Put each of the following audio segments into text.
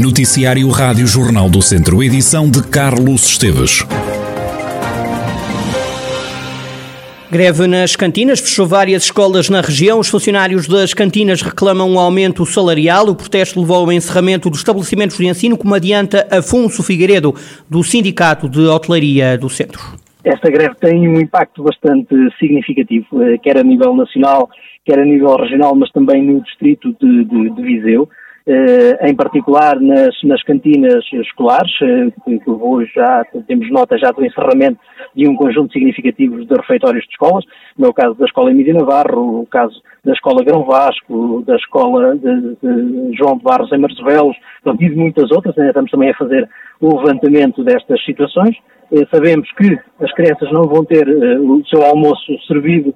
Noticiário Rádio Jornal do Centro, edição de Carlos Esteves. Greve nas cantinas, fechou várias escolas na região. Os funcionários das cantinas reclamam um aumento salarial. O protesto levou ao encerramento dos estabelecimentos de ensino, como adianta Afonso Figueiredo, do Sindicato de Hotelaria do Centro. Esta greve tem um impacto bastante significativo, eh, quer a nível nacional, quer a nível regional, mas também no distrito de, de, de Viseu. Eh, em particular nas, nas cantinas escolares, eh, que hoje já temos nota já do encerramento de um conjunto significativo de refeitórios de escolas, no é caso da Escola Emílio Navarro, o caso da Escola Grão Vasco, da Escola de, de João de Barros em Marcevelos, e de muitas outras, ainda estamos também a fazer o levantamento destas situações. Eh, sabemos que as crianças não vão ter o seu almoço servido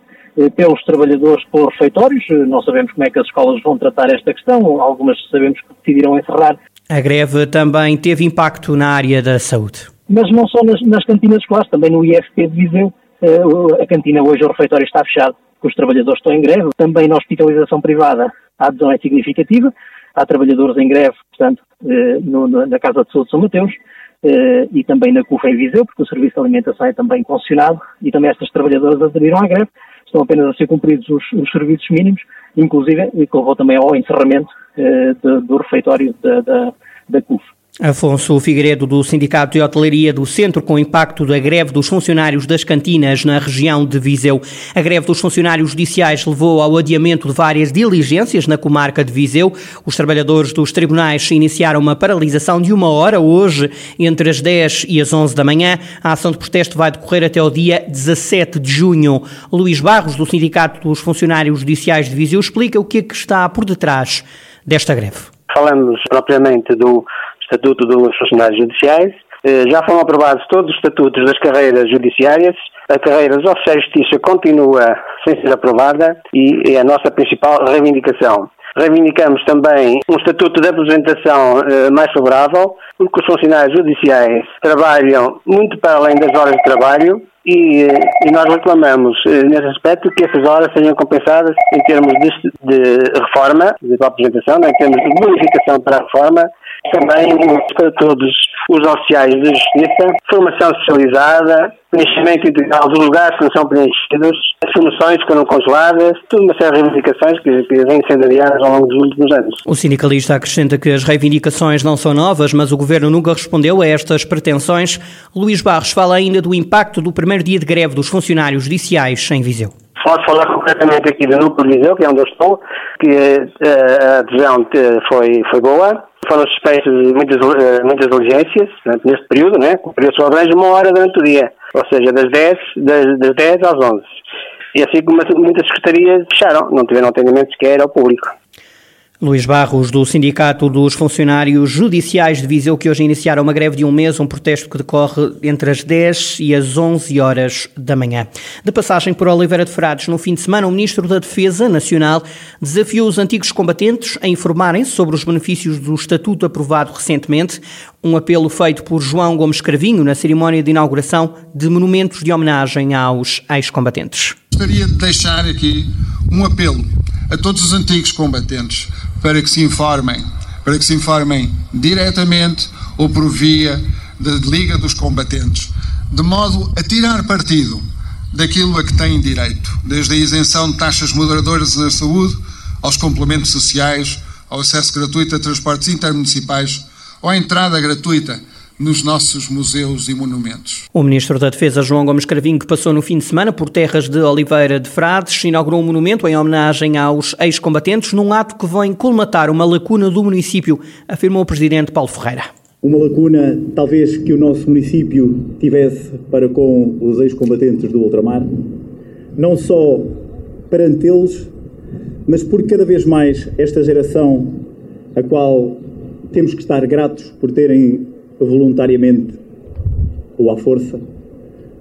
pelos trabalhadores por refeitórios. Eh, não sabemos como é que as escolas vão tratar esta questão, algumas sabemos que decidiram encerrar. A greve também teve impacto na área da saúde. Mas não só nas, nas cantinas escolares, também no IFP de Viseu. Eh, a cantina hoje, o refeitório está fechado, porque os trabalhadores estão em greve. Também na hospitalização privada a adesão é significativa. Há trabalhadores em greve, portanto, na Casa de Saúde de São Mateus, e também na CUFA em Viseu, porque o Serviço de Alimentação é também concessionado, e também estas trabalhadoras aderiram à greve estão apenas a ser cumpridos os, os serviços mínimos, inclusive, que levou também ao encerramento eh, de, do refeitório da, da, da CUF. Afonso Figueiredo, do Sindicato de Hotelaria do Centro, com impacto da greve dos funcionários das cantinas na região de Viseu. A greve dos funcionários judiciais levou ao adiamento de várias diligências na comarca de Viseu. Os trabalhadores dos tribunais iniciaram uma paralisação de uma hora hoje, entre as 10 e as 11 da manhã. A ação de protesto vai decorrer até o dia 17 de junho. Luís Barros, do Sindicato dos Funcionários Judiciais de Viseu, explica o que é que está por detrás desta greve. Falamos propriamente do Estatuto dos Funcionários Judiciais. Eh, já foram aprovados todos os estatutos das carreiras judiciárias. A carreira dos oficiais de justiça continua sem ser aprovada e é a nossa principal reivindicação. Reivindicamos também um estatuto de apresentação eh, mais favorável, porque os funcionários judiciais trabalham muito para além das horas de trabalho e, eh, e, nós reclamamos nesse aspecto que essas horas sejam compensadas em termos de, de reforma, de apresentação, né, em termos de bonificação para a reforma também para todos os oficiais de justiça, formação especializada, preenchimento integral dos lugares que não são preenchidos, as formações que foram congeladas, tudo uma série de reivindicações que, que vêm sendo adiadas ao longo dos últimos anos. O sindicalista acrescenta que as reivindicações não são novas, mas o governo nunca respondeu a estas pretensões. Luís Barros fala ainda do impacto do primeiro dia de greve dos funcionários judiciais em Viseu. Posso falar concretamente aqui do Núcleo de Viseu, que é onde eu estou, que eh, a adesão foi, foi boa. Foram suspeitas muitas, eh, muitas diligências neste período, né? o período só abrange uma hora durante o dia, ou seja, das 10, das, das 10 às 11. E assim muitas secretarias fecharam, não tiveram atendimento sequer ao público. Luís Barros, do Sindicato dos Funcionários Judiciais de Viseu, que hoje iniciaram uma greve de um mês, um protesto que decorre entre as 10 e as 11 horas da manhã. De passagem por Oliveira de Frades, no fim de semana, o Ministro da Defesa Nacional desafiou os antigos combatentes a informarem-se sobre os benefícios do Estatuto aprovado recentemente, um apelo feito por João Gomes Cravinho na cerimónia de inauguração de monumentos de homenagem aos ex-combatentes. Gostaria de deixar aqui um apelo a todos os antigos combatentes para que se informem, para que se informem diretamente ou por via da Liga dos Combatentes, de modo a tirar partido daquilo a que têm direito, desde a isenção de taxas moderadoras na saúde, aos complementos sociais, ao acesso gratuito a transportes intermunicipais ou à entrada gratuita nos nossos museus e monumentos. O Ministro da Defesa, João Gomes Cravinho, que passou no fim de semana por terras de Oliveira de Frades, inaugurou um monumento em homenagem aos ex-combatentes, num ato que vem colmatar uma lacuna do município, afirmou o Presidente Paulo Ferreira. Uma lacuna, talvez, que o nosso município tivesse para com os ex-combatentes do ultramar, não só perante eles, mas porque cada vez mais esta geração, a qual temos que estar gratos por terem voluntariamente ou à força,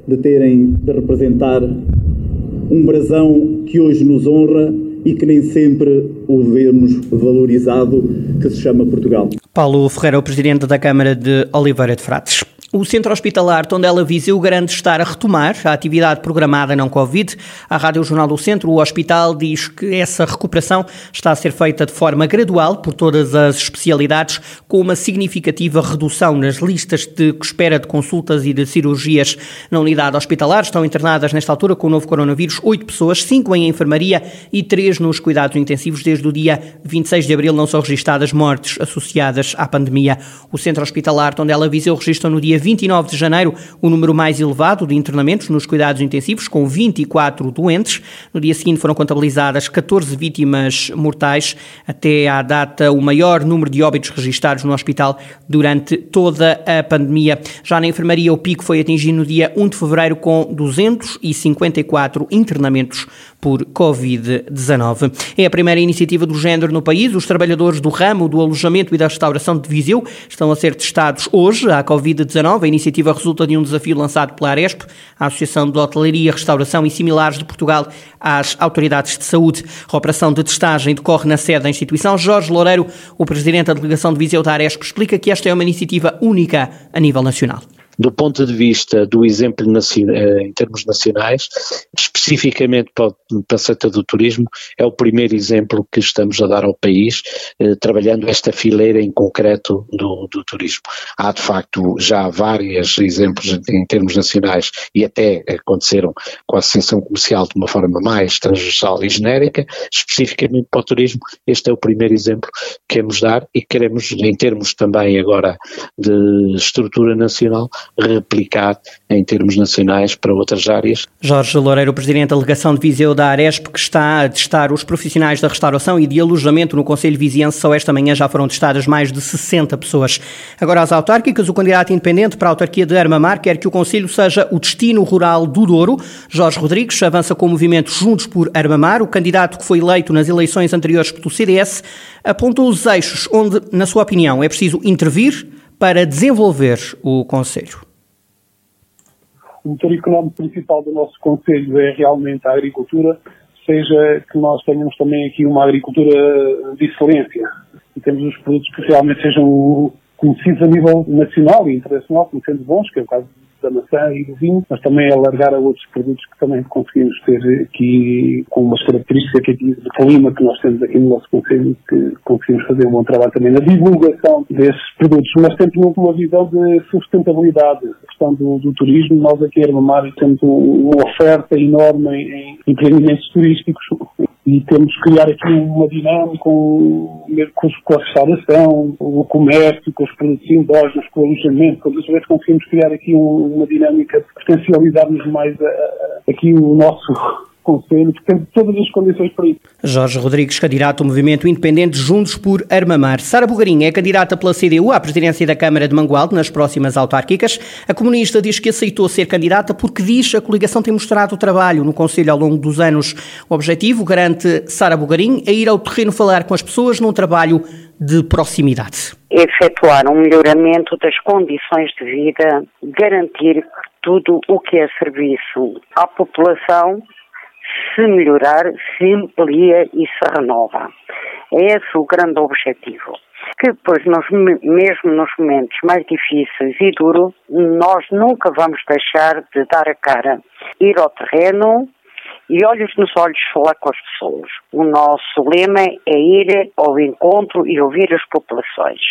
de terem de representar um brasão que hoje nos honra e que nem sempre o vemos valorizado, que se chama Portugal. Paulo Ferreira, o presidente da Câmara de Oliveira de Frates. O Centro Hospitalar Tondela Viseu garante estar a retomar a atividade programada não Covid. A Rádio Jornal do Centro, o hospital, diz que essa recuperação está a ser feita de forma gradual por todas as especialidades, com uma significativa redução nas listas de espera de consultas e de cirurgias na unidade hospitalar. Estão internadas nesta altura com o novo coronavírus oito pessoas, cinco em enfermaria e três nos cuidados intensivos. Desde o dia 26 de abril não são registadas mortes associadas à pandemia. O Centro Hospitalar Tondela Viseu registra no dia 29 de janeiro, o número mais elevado de internamentos nos cuidados intensivos, com 24 doentes. No dia seguinte foram contabilizadas 14 vítimas mortais. Até à data, o maior número de óbitos registados no hospital durante toda a pandemia. Já na enfermaria, o pico foi atingido no dia 1 de fevereiro, com 254 internamentos por Covid-19. É a primeira iniciativa do género no país. Os trabalhadores do ramo do alojamento e da restauração de Viseu estão a ser testados hoje à Covid-19. A iniciativa resulta de um desafio lançado pela Aresp, a Associação de Hotelaria, Restauração e Similares de Portugal, às autoridades de saúde. A operação de testagem decorre na sede da instituição. Jorge Loureiro, o presidente da delegação de Viseu da Aresp, explica que esta é uma iniciativa única a nível nacional do ponto de vista do exemplo eh, em termos nacionais, especificamente para, a seita do turismo, é o primeiro exemplo que estamos a dar ao país, eh, trabalhando esta fileira em concreto do, do turismo. Há de facto já vários exemplos em termos nacionais e até aconteceram com a Associação Comercial de uma forma mais transversal e genérica, especificamente para o turismo, este é o primeiro exemplo que queremos dar e queremos, em termos também agora de estrutura nacional, replicar em termos nacionais para outras áreas. Jorge Loureiro, Presidente da Delegação de Viseu da Aresp, que está a testar os profissionais da restauração e de alojamento no Conselho Viziense, só esta manhã já foram testadas mais de 60 pessoas. Agora, às autárquicas, o candidato independente para a autarquia de Armamar quer que o Conselho seja o destino rural do Douro. Jorge Rodrigues avança com o movimento Juntos por Armamar. O candidato que foi eleito nas eleições anteriores pelo CDS apontou os eixos onde, na sua opinião, é preciso intervir para desenvolver o Conselho? O motor económico principal do nosso Conselho é realmente a agricultura, seja que nós tenhamos também aqui uma agricultura de excelência e temos os produtos que realmente sejam conhecidos a nível nacional e internacional como sendo bons, que é o caso da maçã e do vinho, mas também alargar a outros produtos que também conseguimos ter aqui com umas características aqui de clima que nós temos aqui no nosso Conselho, que conseguimos fazer um bom trabalho também na divulgação desses produtos, mas sempre numa visão de sustentabilidade. A questão do, do turismo, nós aqui em Armamar temos uma oferta enorme em empreendimentos turísticos e temos que criar aqui uma dinâmica com, com a restauração, o comércio, com os produtos endógenos, com o alojamento, com as vezes conseguimos criar aqui uma dinâmica potencializarmos mais a, aqui o nosso Conselho, que tem todas as condições para isso. Jorge Rodrigues, candidato ao Movimento Independente Juntos por Armamar. Sara Bugarinha é candidata pela CDU à presidência da Câmara de Mangualde nas próximas autárquicas. A comunista diz que aceitou ser candidata porque diz a coligação tem mostrado o trabalho no Conselho ao longo dos anos. O objetivo, garante Sara Bugarim, é ir ao terreno falar com as pessoas num trabalho de proximidade. Efetuar um melhoramento das condições de vida, garantir tudo o que é serviço à população se melhorar, se amplia e se renova. É esse o grande objetivo. Que depois, nos, mesmo nos momentos mais difíceis e duros, nós nunca vamos deixar de dar a cara, ir ao terreno e olhos nos olhos falar com as pessoas. O nosso lema é ir ao encontro e ouvir as populações.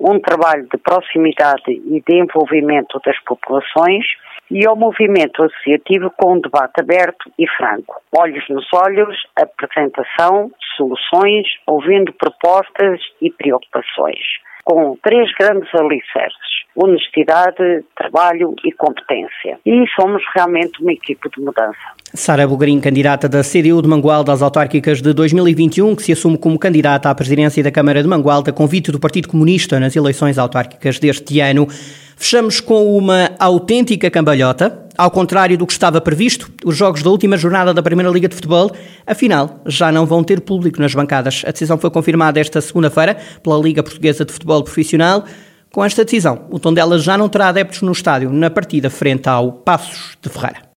Um trabalho de proximidade e de envolvimento das populações e ao movimento associativo com um debate aberto e franco. Olhos nos olhos, apresentação, soluções, ouvindo propostas e preocupações. Com três grandes alicerces: honestidade, trabalho e competência. E somos realmente uma equipe de mudança. Sara Bugarim, candidata da CDU de Mangualde às autárquicas de 2021, que se assume como candidata à presidência da Câmara de Mangualde a convite do Partido Comunista nas eleições autárquicas deste ano. Fechamos com uma autêntica cambalhota. Ao contrário do que estava previsto, os jogos da última jornada da Primeira Liga de Futebol, afinal, já não vão ter público nas bancadas. A decisão foi confirmada esta segunda-feira pela Liga Portuguesa de Futebol Profissional. Com esta decisão, o Tondela já não terá adeptos no estádio na partida frente ao Passos de Ferreira.